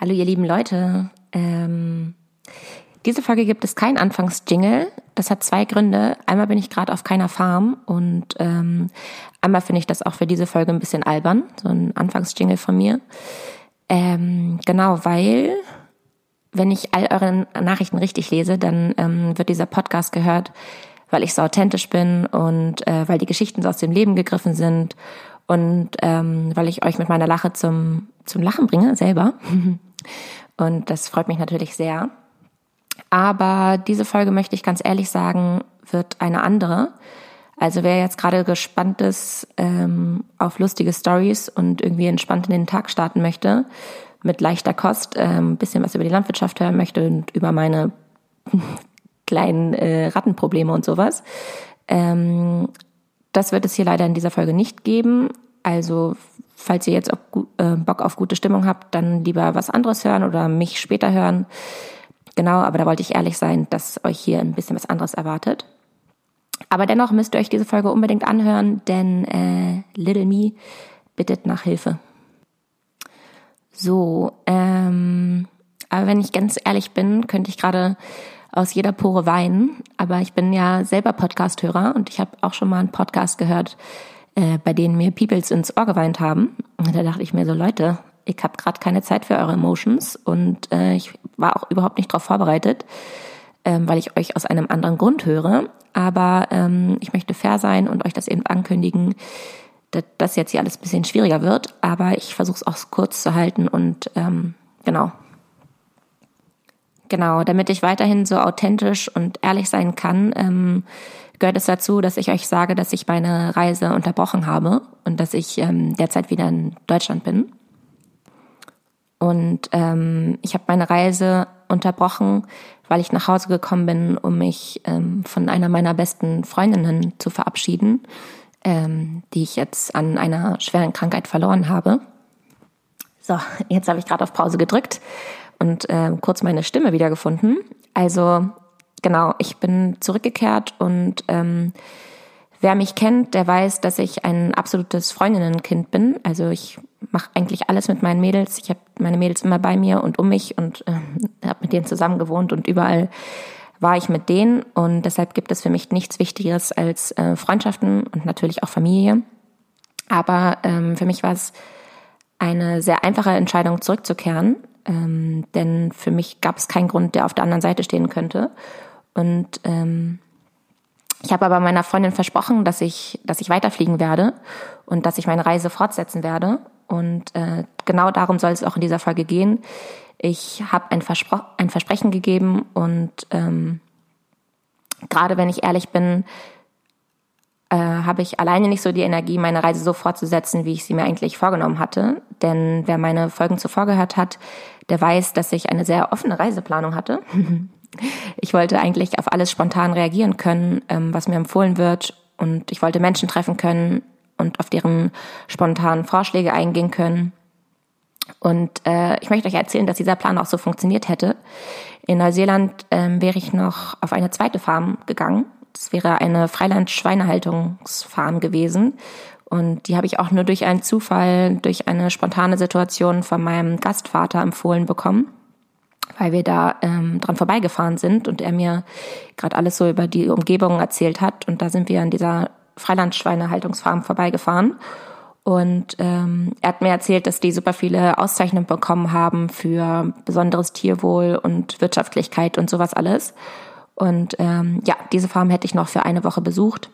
Hallo ihr lieben Leute. Ähm, diese Folge gibt es kein Anfangsjingle. Das hat zwei Gründe. Einmal bin ich gerade auf keiner Farm und ähm, einmal finde ich das auch für diese Folge ein bisschen albern, so ein Anfangsjingle von mir. Ähm, genau, weil wenn ich all eure Nachrichten richtig lese, dann ähm, wird dieser Podcast gehört, weil ich so authentisch bin und äh, weil die Geschichten so aus dem Leben gegriffen sind und ähm, weil ich euch mit meiner Lache zum, zum Lachen bringe, selber. Und das freut mich natürlich sehr. Aber diese Folge möchte ich ganz ehrlich sagen, wird eine andere. Also wer jetzt gerade gespannt ist ähm, auf lustige Stories und irgendwie entspannt in den Tag starten möchte, mit leichter Kost, ähm, bisschen was über die Landwirtschaft hören möchte und über meine kleinen äh, Rattenprobleme und sowas, ähm, das wird es hier leider in dieser Folge nicht geben. Also falls ihr jetzt auch äh, Bock auf gute Stimmung habt, dann lieber was anderes hören oder mich später hören. Genau, aber da wollte ich ehrlich sein, dass euch hier ein bisschen was anderes erwartet. Aber dennoch müsst ihr euch diese Folge unbedingt anhören, denn äh, Little Me bittet nach Hilfe. So, ähm, aber wenn ich ganz ehrlich bin, könnte ich gerade aus jeder Pore weinen. Aber ich bin ja selber Podcast-Hörer und ich habe auch schon mal einen Podcast gehört, äh, bei denen mir Peoples ins Ohr geweint haben. Und da dachte ich mir so, Leute, ich habe gerade keine Zeit für eure Emotions und äh, ich war auch überhaupt nicht darauf vorbereitet, ähm, weil ich euch aus einem anderen Grund höre. Aber ähm, ich möchte fair sein und euch das eben ankündigen, dass das jetzt hier alles ein bisschen schwieriger wird. Aber ich versuche es auch kurz zu halten und ähm, genau, Genau, damit ich weiterhin so authentisch und ehrlich sein kann, ähm, gehört es dazu, dass ich euch sage, dass ich meine Reise unterbrochen habe und dass ich ähm, derzeit wieder in Deutschland bin. Und ähm, ich habe meine Reise unterbrochen, weil ich nach Hause gekommen bin, um mich ähm, von einer meiner besten Freundinnen zu verabschieden, ähm, die ich jetzt an einer schweren Krankheit verloren habe. So, jetzt habe ich gerade auf Pause gedrückt und äh, kurz meine Stimme wiedergefunden. Also genau, ich bin zurückgekehrt und ähm, wer mich kennt, der weiß, dass ich ein absolutes Freundinnenkind bin. Also ich mache eigentlich alles mit meinen Mädels. Ich habe meine Mädels immer bei mir und um mich und äh, habe mit denen zusammen gewohnt und überall war ich mit denen und deshalb gibt es für mich nichts Wichtigeres als äh, Freundschaften und natürlich auch Familie. Aber ähm, für mich war es eine sehr einfache Entscheidung, zurückzukehren. Ähm, denn für mich gab es keinen Grund, der auf der anderen Seite stehen könnte. Und ähm, ich habe aber meiner Freundin versprochen, dass ich, dass ich weiterfliegen werde und dass ich meine Reise fortsetzen werde. Und äh, genau darum soll es auch in dieser Folge gehen. Ich habe ein, Verspro ein Versprechen gegeben und ähm, gerade wenn ich ehrlich bin, äh, habe ich alleine nicht so die Energie, meine Reise so fortzusetzen, wie ich sie mir eigentlich vorgenommen hatte. Denn wer meine Folgen zuvor gehört hat, der weiß, dass ich eine sehr offene Reiseplanung hatte. Ich wollte eigentlich auf alles spontan reagieren können, ähm, was mir empfohlen wird. Und ich wollte Menschen treffen können und auf deren spontanen Vorschläge eingehen können. Und äh, ich möchte euch erzählen, dass dieser Plan auch so funktioniert hätte. In Neuseeland ähm, wäre ich noch auf eine zweite Farm gegangen. Das wäre eine Freiland-Schweinehaltungsfarm gewesen. Und die habe ich auch nur durch einen Zufall, durch eine spontane Situation von meinem Gastvater empfohlen bekommen, weil wir da ähm, dran vorbeigefahren sind und er mir gerade alles so über die Umgebung erzählt hat. Und da sind wir an dieser Freilandschweinehaltungsfarm vorbeigefahren. Und ähm, er hat mir erzählt, dass die super viele Auszeichnungen bekommen haben für besonderes Tierwohl und Wirtschaftlichkeit und sowas alles. Und ähm, ja, diese Farm hätte ich noch für eine Woche besucht.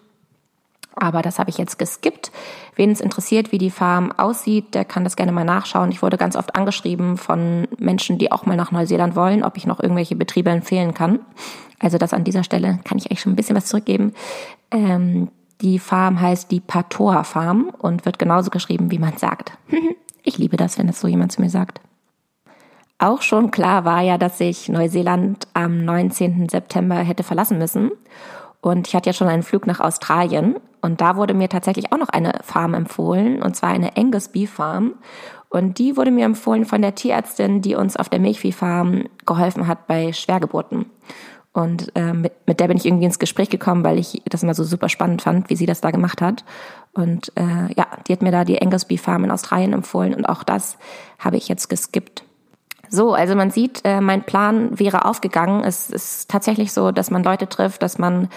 Aber das habe ich jetzt geskippt. Wen es interessiert, wie die Farm aussieht, der kann das gerne mal nachschauen. Ich wurde ganz oft angeschrieben von Menschen, die auch mal nach Neuseeland wollen, ob ich noch irgendwelche Betriebe empfehlen kann. Also das an dieser Stelle kann ich euch schon ein bisschen was zurückgeben. Ähm, die Farm heißt die Patoa Farm und wird genauso geschrieben, wie man sagt. ich liebe das, wenn das so jemand zu mir sagt. Auch schon klar war ja, dass ich Neuseeland am 19. September hätte verlassen müssen. Und ich hatte ja schon einen Flug nach Australien und da wurde mir tatsächlich auch noch eine Farm empfohlen, und zwar eine Angus Beef Farm. Und die wurde mir empfohlen von der Tierärztin, die uns auf der Milchviehfarm geholfen hat bei Schwergeburten. Und äh, mit, mit der bin ich irgendwie ins Gespräch gekommen, weil ich das immer so super spannend fand, wie sie das da gemacht hat. Und äh, ja, die hat mir da die Angus Beef Farm in Australien empfohlen und auch das habe ich jetzt geskippt. So, also man sieht, äh, mein Plan wäre aufgegangen. Es ist tatsächlich so, dass man Leute trifft, dass man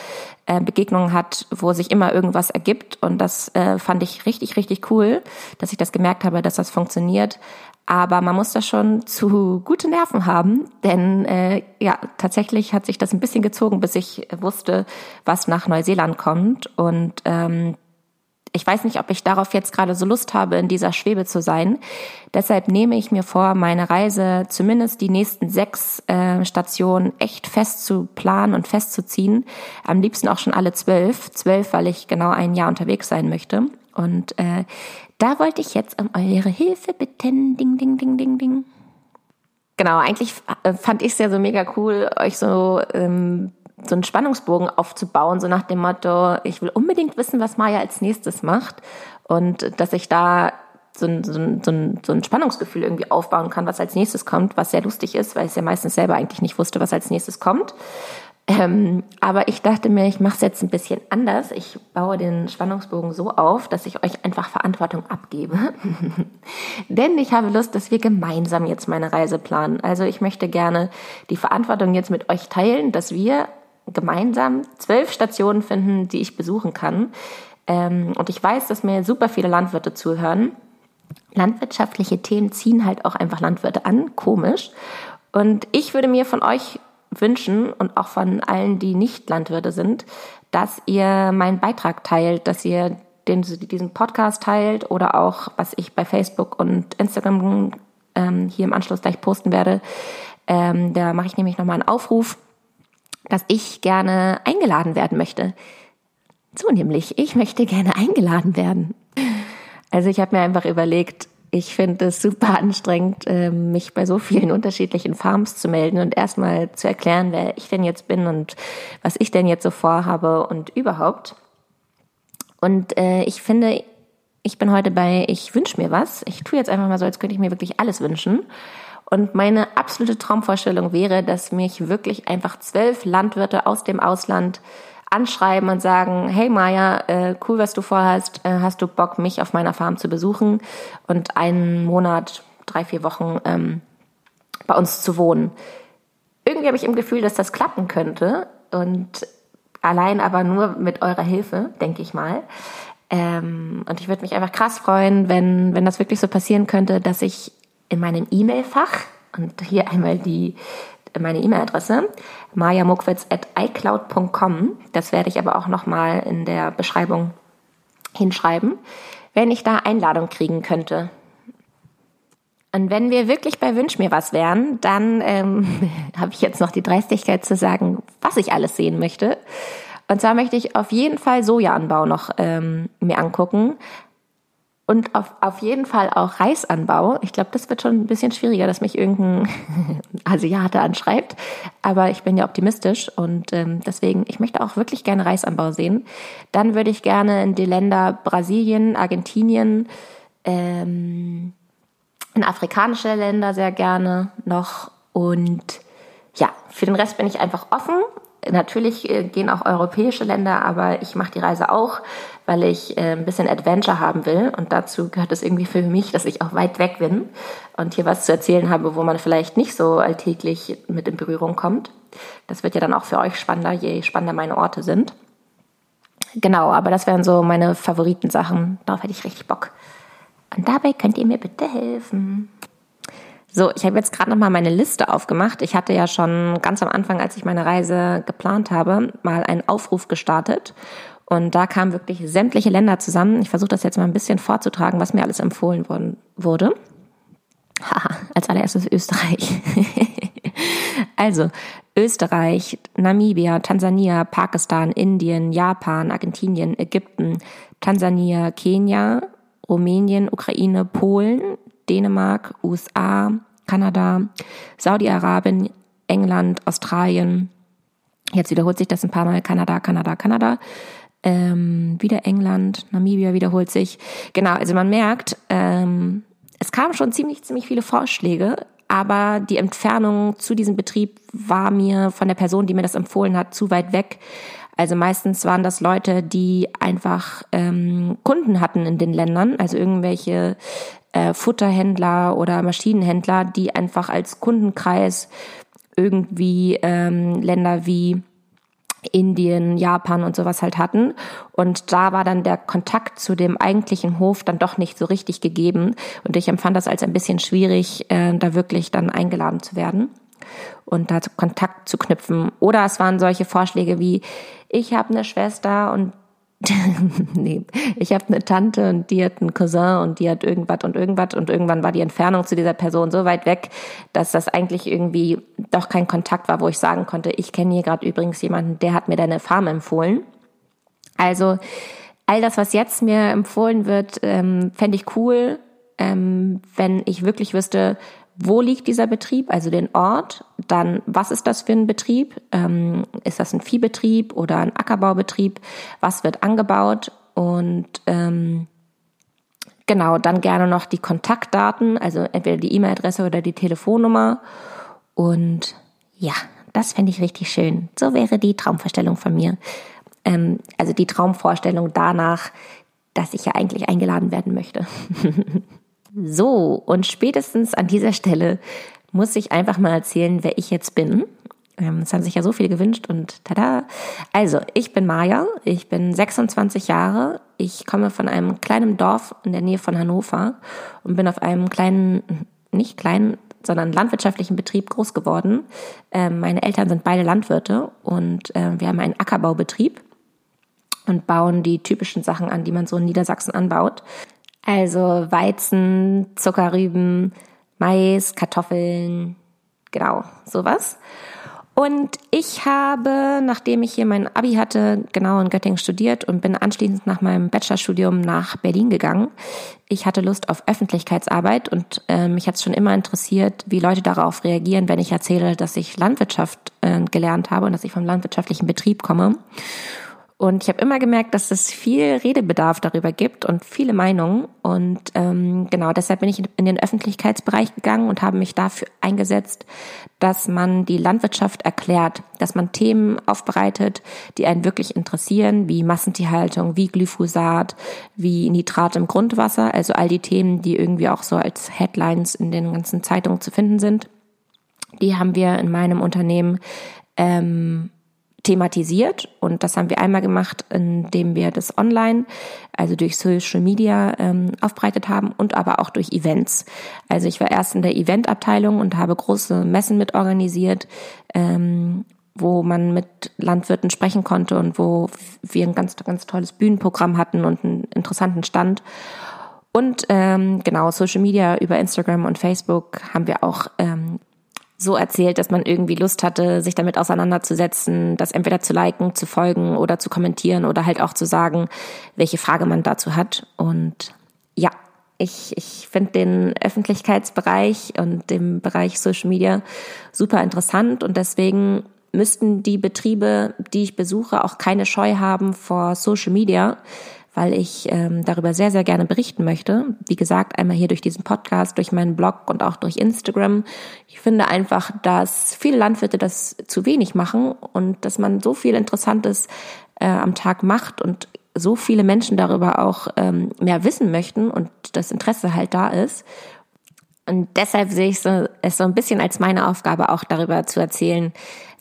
äh, Begegnungen hat, wo sich immer irgendwas ergibt. Und das äh, fand ich richtig, richtig cool, dass ich das gemerkt habe, dass das funktioniert. Aber man muss da schon zu gute Nerven haben, denn äh, ja, tatsächlich hat sich das ein bisschen gezogen, bis ich wusste, was nach Neuseeland kommt. Und ähm, ich weiß nicht, ob ich darauf jetzt gerade so Lust habe, in dieser Schwebe zu sein. Deshalb nehme ich mir vor, meine Reise zumindest die nächsten sechs äh, Stationen echt fest zu planen und festzuziehen. Am liebsten auch schon alle zwölf. Zwölf, weil ich genau ein Jahr unterwegs sein möchte. Und äh, da wollte ich jetzt um eure Hilfe bitten. Ding, ding, ding, ding, ding. Genau, eigentlich äh, fand ich es ja so mega cool, euch so ähm, so einen Spannungsbogen aufzubauen, so nach dem Motto, ich will unbedingt wissen, was Maya als nächstes macht und dass ich da so ein, so, ein, so, ein, so ein Spannungsgefühl irgendwie aufbauen kann, was als nächstes kommt, was sehr lustig ist, weil ich ja meistens selber eigentlich nicht wusste, was als nächstes kommt. Ähm, aber ich dachte mir, ich mache es jetzt ein bisschen anders. Ich baue den Spannungsbogen so auf, dass ich euch einfach Verantwortung abgebe. Denn ich habe Lust, dass wir gemeinsam jetzt meine Reise planen. Also ich möchte gerne die Verantwortung jetzt mit euch teilen, dass wir gemeinsam zwölf Stationen finden, die ich besuchen kann. Ähm, und ich weiß, dass mir super viele Landwirte zuhören. Landwirtschaftliche Themen ziehen halt auch einfach Landwirte an, komisch. Und ich würde mir von euch wünschen und auch von allen, die nicht Landwirte sind, dass ihr meinen Beitrag teilt, dass ihr den, diesen Podcast teilt oder auch, was ich bei Facebook und Instagram ähm, hier im Anschluss gleich posten werde. Ähm, da mache ich nämlich nochmal einen Aufruf dass ich gerne eingeladen werden möchte. So nämlich, ich möchte gerne eingeladen werden. Also ich habe mir einfach überlegt, ich finde es super anstrengend, ähm, mich bei so vielen unterschiedlichen Farms zu melden und erstmal zu erklären, wer ich denn jetzt bin und was ich denn jetzt so vorhabe und überhaupt. Und äh, ich finde, ich bin heute bei Ich wünsche mir was. Ich tue jetzt einfach mal so, als könnte ich mir wirklich alles wünschen. Und meine absolute Traumvorstellung wäre, dass mich wirklich einfach zwölf Landwirte aus dem Ausland anschreiben und sagen, hey Maja, äh, cool, was du vorhast, äh, hast du Bock, mich auf meiner Farm zu besuchen und einen Monat, drei, vier Wochen ähm, bei uns zu wohnen. Irgendwie habe ich im Gefühl, dass das klappen könnte und allein aber nur mit eurer Hilfe, denke ich mal. Ähm, und ich würde mich einfach krass freuen, wenn, wenn das wirklich so passieren könnte, dass ich in meinem E-Mail-Fach und hier einmal die meine E-Mail-Adresse majamukwitz@icloud.com. Das werde ich aber auch noch mal in der Beschreibung hinschreiben, wenn ich da Einladung kriegen könnte. Und wenn wir wirklich bei Wünsch mir was wären, dann ähm, habe ich jetzt noch die Dreistigkeit zu sagen, was ich alles sehen möchte. Und zwar möchte ich auf jeden Fall Sojaanbau noch ähm, mir angucken, und auf, auf jeden Fall auch Reisanbau. Ich glaube, das wird schon ein bisschen schwieriger, dass mich irgendein Asiate anschreibt. Aber ich bin ja optimistisch und ähm, deswegen, ich möchte auch wirklich gerne Reisanbau sehen. Dann würde ich gerne in die Länder Brasilien, Argentinien, ähm, in afrikanische Länder sehr gerne noch. Und ja, für den Rest bin ich einfach offen. Natürlich äh, gehen auch europäische Länder, aber ich mache die Reise auch, weil ich äh, ein bisschen Adventure haben will. Und dazu gehört es irgendwie für mich, dass ich auch weit weg bin und hier was zu erzählen habe, wo man vielleicht nicht so alltäglich mit in Berührung kommt. Das wird ja dann auch für euch spannender, je spannender meine Orte sind. Genau, aber das wären so meine Favoritensachen. Darauf hätte ich richtig Bock. Und dabei könnt ihr mir bitte helfen. So, ich habe jetzt gerade noch mal meine Liste aufgemacht. Ich hatte ja schon ganz am Anfang, als ich meine Reise geplant habe, mal einen Aufruf gestartet. Und da kamen wirklich sämtliche Länder zusammen. Ich versuche das jetzt mal ein bisschen vorzutragen, was mir alles empfohlen worden, wurde. Haha, als allererstes Österreich. also, Österreich, Namibia, Tansania, Pakistan, Indien, Japan, Argentinien, Ägypten, Tansania, Kenia, Rumänien, Ukraine, Polen, Dänemark, USA, Kanada, Saudi-Arabien, England, Australien. Jetzt wiederholt sich das ein paar Mal. Kanada, Kanada, Kanada. Ähm, wieder England, Namibia wiederholt sich. Genau, also man merkt, ähm, es kamen schon ziemlich, ziemlich viele Vorschläge, aber die Entfernung zu diesem Betrieb war mir von der Person, die mir das empfohlen hat, zu weit weg. Also meistens waren das Leute, die einfach ähm, Kunden hatten in den Ländern, also irgendwelche äh, Futterhändler oder Maschinenhändler, die einfach als Kundenkreis irgendwie ähm, Länder wie Indien, Japan und sowas halt hatten. Und da war dann der Kontakt zu dem eigentlichen Hof dann doch nicht so richtig gegeben. Und ich empfand das als ein bisschen schwierig, äh, da wirklich dann eingeladen zu werden und da Kontakt zu knüpfen. Oder es waren solche Vorschläge wie, ich habe eine Schwester und nee, ich habe eine Tante und die hat einen Cousin und die hat irgendwas und irgendwas und irgendwann war die Entfernung zu dieser Person so weit weg, dass das eigentlich irgendwie doch kein Kontakt war, wo ich sagen konnte, ich kenne hier gerade übrigens jemanden, der hat mir deine Farm empfohlen. Also all das, was jetzt mir empfohlen wird, ähm, fände ich cool, ähm, wenn ich wirklich wüsste, wo liegt dieser Betrieb, also den Ort, dann was ist das für ein Betrieb, ähm, ist das ein Viehbetrieb oder ein Ackerbaubetrieb, was wird angebaut und ähm, genau, dann gerne noch die Kontaktdaten, also entweder die E-Mail-Adresse oder die Telefonnummer und ja, das fände ich richtig schön. So wäre die Traumvorstellung von mir. Ähm, also die Traumvorstellung danach, dass ich ja eigentlich eingeladen werden möchte. So, und spätestens an dieser Stelle muss ich einfach mal erzählen, wer ich jetzt bin. Ähm, das haben sich ja so viele gewünscht und tada. Also, ich bin Maja, ich bin 26 Jahre, ich komme von einem kleinen Dorf in der Nähe von Hannover und bin auf einem kleinen, nicht kleinen, sondern landwirtschaftlichen Betrieb groß geworden. Ähm, meine Eltern sind beide Landwirte und äh, wir haben einen Ackerbaubetrieb und bauen die typischen Sachen an, die man so in Niedersachsen anbaut. Also Weizen, Zuckerrüben, Mais, Kartoffeln, genau, sowas. Und ich habe, nachdem ich hier mein Abi hatte, genau in Göttingen studiert und bin anschließend nach meinem Bachelorstudium nach Berlin gegangen. Ich hatte Lust auf Öffentlichkeitsarbeit und äh, mich hat es schon immer interessiert, wie Leute darauf reagieren, wenn ich erzähle, dass ich Landwirtschaft äh, gelernt habe und dass ich vom landwirtschaftlichen Betrieb komme. Und ich habe immer gemerkt, dass es viel Redebedarf darüber gibt und viele Meinungen. Und ähm, genau deshalb bin ich in den Öffentlichkeitsbereich gegangen und habe mich dafür eingesetzt, dass man die Landwirtschaft erklärt, dass man Themen aufbereitet, die einen wirklich interessieren, wie Massentierhaltung, wie Glyphosat, wie Nitrat im Grundwasser, also all die Themen, die irgendwie auch so als Headlines in den ganzen Zeitungen zu finden sind. Die haben wir in meinem Unternehmen ähm, thematisiert und das haben wir einmal gemacht, indem wir das online, also durch Social Media ähm, aufbereitet haben und aber auch durch Events. Also ich war erst in der Eventabteilung und habe große Messen mit organisiert, ähm, wo man mit Landwirten sprechen konnte und wo wir ein ganz, ganz tolles Bühnenprogramm hatten und einen interessanten Stand. Und ähm, genau, Social Media über Instagram und Facebook haben wir auch ähm, so erzählt, dass man irgendwie Lust hatte, sich damit auseinanderzusetzen, das entweder zu liken, zu folgen oder zu kommentieren oder halt auch zu sagen, welche Frage man dazu hat. Und ja, ich, ich finde den Öffentlichkeitsbereich und den Bereich Social Media super interessant und deswegen müssten die Betriebe, die ich besuche, auch keine Scheu haben vor Social Media, weil ich ähm, darüber sehr, sehr gerne berichten möchte. Wie gesagt, einmal hier durch diesen Podcast, durch meinen Blog und auch durch Instagram. Ich finde einfach, dass viele Landwirte das zu wenig machen und dass man so viel Interessantes äh, am Tag macht und so viele Menschen darüber auch ähm, mehr wissen möchten und das Interesse halt da ist. Und deshalb sehe ich so, es so ein bisschen als meine Aufgabe, auch darüber zu erzählen,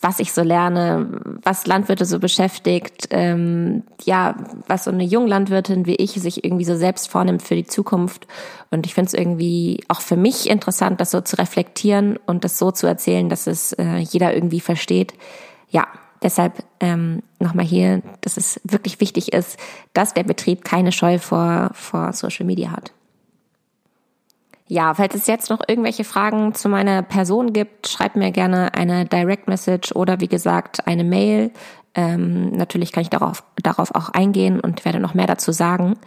was ich so lerne, was Landwirte so beschäftigt, ähm, ja, was so eine Junglandwirtin wie ich sich irgendwie so selbst vornimmt für die Zukunft. Und ich finde es irgendwie auch für mich interessant, das so zu reflektieren und das so zu erzählen, dass es äh, jeder irgendwie versteht. Ja, deshalb ähm, nochmal hier, dass es wirklich wichtig ist, dass der Betrieb keine Scheu vor, vor Social Media hat. Ja, falls es jetzt noch irgendwelche Fragen zu meiner Person gibt, schreibt mir gerne eine Direct Message oder wie gesagt eine Mail. Ähm, natürlich kann ich darauf, darauf auch eingehen und werde noch mehr dazu sagen.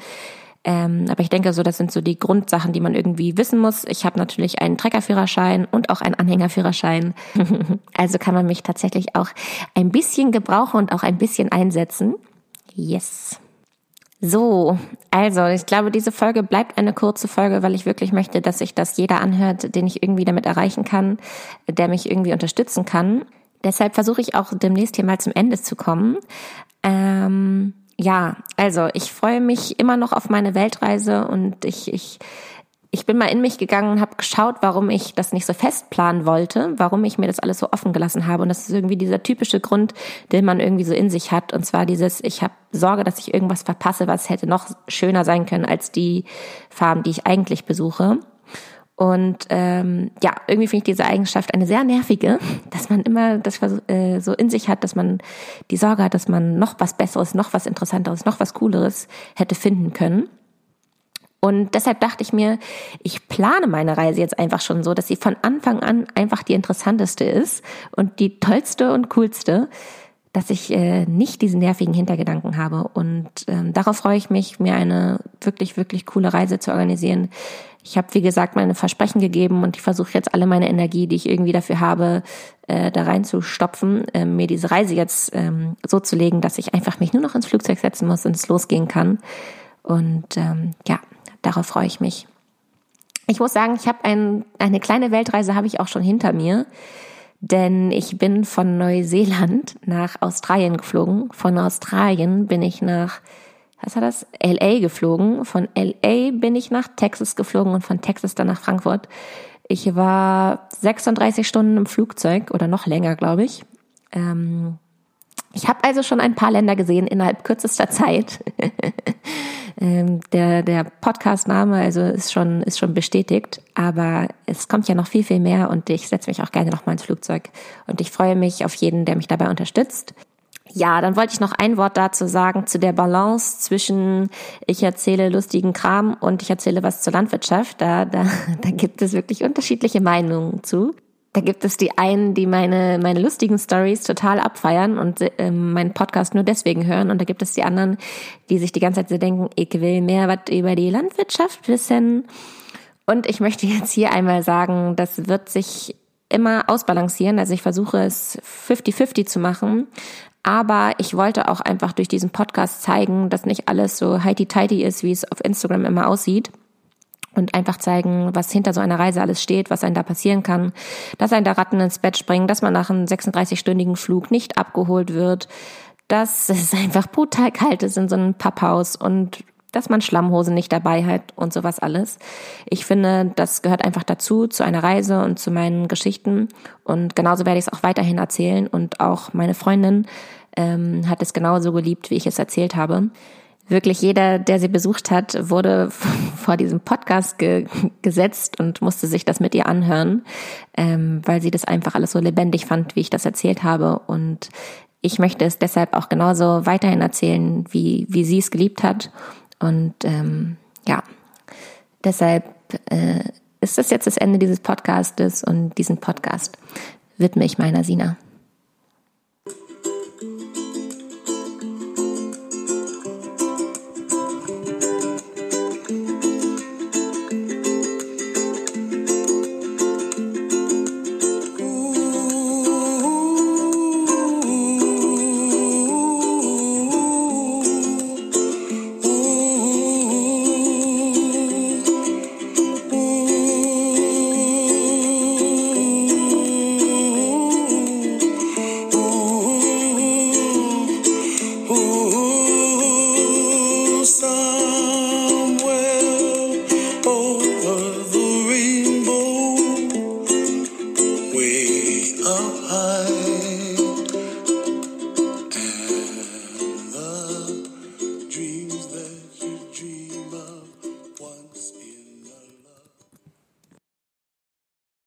Ähm, aber ich denke, so das sind so die Grundsachen, die man irgendwie wissen muss. Ich habe natürlich einen Treckerführerschein und auch einen Anhängerführerschein. also kann man mich tatsächlich auch ein bisschen gebrauchen und auch ein bisschen einsetzen. Yes. So, also ich glaube, diese Folge bleibt eine kurze Folge, weil ich wirklich möchte, dass sich das jeder anhört, den ich irgendwie damit erreichen kann, der mich irgendwie unterstützen kann. Deshalb versuche ich auch demnächst hier mal zum Ende zu kommen. Ähm, ja, also ich freue mich immer noch auf meine Weltreise und ich, ich ich bin mal in mich gegangen und habe geschaut, warum ich das nicht so fest planen wollte, warum ich mir das alles so offen gelassen habe. Und das ist irgendwie dieser typische Grund, den man irgendwie so in sich hat. Und zwar dieses, ich habe Sorge, dass ich irgendwas verpasse, was hätte noch schöner sein können als die Farben, die ich eigentlich besuche. Und ähm, ja, irgendwie finde ich diese Eigenschaft eine sehr nervige, dass man immer das äh, so in sich hat, dass man die Sorge hat, dass man noch was Besseres, noch was Interessanteres, noch was Cooleres hätte finden können. Und deshalb dachte ich mir, ich plane meine Reise jetzt einfach schon so, dass sie von Anfang an einfach die interessanteste ist und die tollste und coolste, dass ich äh, nicht diesen nervigen Hintergedanken habe. Und ähm, darauf freue ich mich, mir eine wirklich, wirklich coole Reise zu organisieren. Ich habe, wie gesagt, meine Versprechen gegeben und ich versuche jetzt alle meine Energie, die ich irgendwie dafür habe, äh, da reinzustopfen, äh, mir diese Reise jetzt ähm, so zu legen, dass ich einfach mich nur noch ins Flugzeug setzen muss und es losgehen kann. Und ähm, ja, Darauf freue ich mich. Ich muss sagen, ich habe ein, eine kleine Weltreise habe ich auch schon hinter mir, denn ich bin von Neuseeland nach Australien geflogen. Von Australien bin ich nach was war das? LA geflogen. Von LA bin ich nach Texas geflogen und von Texas dann nach Frankfurt. Ich war 36 Stunden im Flugzeug oder noch länger, glaube ich. Ähm, ich habe also schon ein paar Länder gesehen innerhalb kürzester Zeit. ähm, der der Podcast-Name also ist schon ist schon bestätigt, aber es kommt ja noch viel viel mehr und ich setze mich auch gerne noch mal ins Flugzeug und ich freue mich auf jeden, der mich dabei unterstützt. Ja, dann wollte ich noch ein Wort dazu sagen zu der Balance zwischen ich erzähle lustigen Kram und ich erzähle was zur Landwirtschaft. Da, da, da gibt es wirklich unterschiedliche Meinungen zu. Da gibt es die einen, die meine, meine lustigen Stories total abfeiern und äh, meinen Podcast nur deswegen hören. Und da gibt es die anderen, die sich die ganze Zeit so denken, ich will mehr was über die Landwirtschaft wissen. Und ich möchte jetzt hier einmal sagen, das wird sich immer ausbalancieren. Also ich versuche es 50-50 zu machen. Aber ich wollte auch einfach durch diesen Podcast zeigen, dass nicht alles so heity-tighty ist, wie es auf Instagram immer aussieht und einfach zeigen, was hinter so einer Reise alles steht, was einem da passieren kann, dass ein da Ratten ins Bett springen, dass man nach einem 36-stündigen Flug nicht abgeholt wird, dass es einfach brutal kalt ist in so einem Papphaus und dass man Schlammhosen nicht dabei hat und sowas alles. Ich finde, das gehört einfach dazu, zu einer Reise und zu meinen Geschichten. Und genauso werde ich es auch weiterhin erzählen. Und auch meine Freundin ähm, hat es genauso geliebt, wie ich es erzählt habe wirklich jeder, der sie besucht hat, wurde vor diesem Podcast ge gesetzt und musste sich das mit ihr anhören, ähm, weil sie das einfach alles so lebendig fand, wie ich das erzählt habe. Und ich möchte es deshalb auch genauso weiterhin erzählen, wie, wie sie es geliebt hat. Und ähm, ja, deshalb äh, ist das jetzt das Ende dieses Podcastes und diesen Podcast widme ich meiner Sina.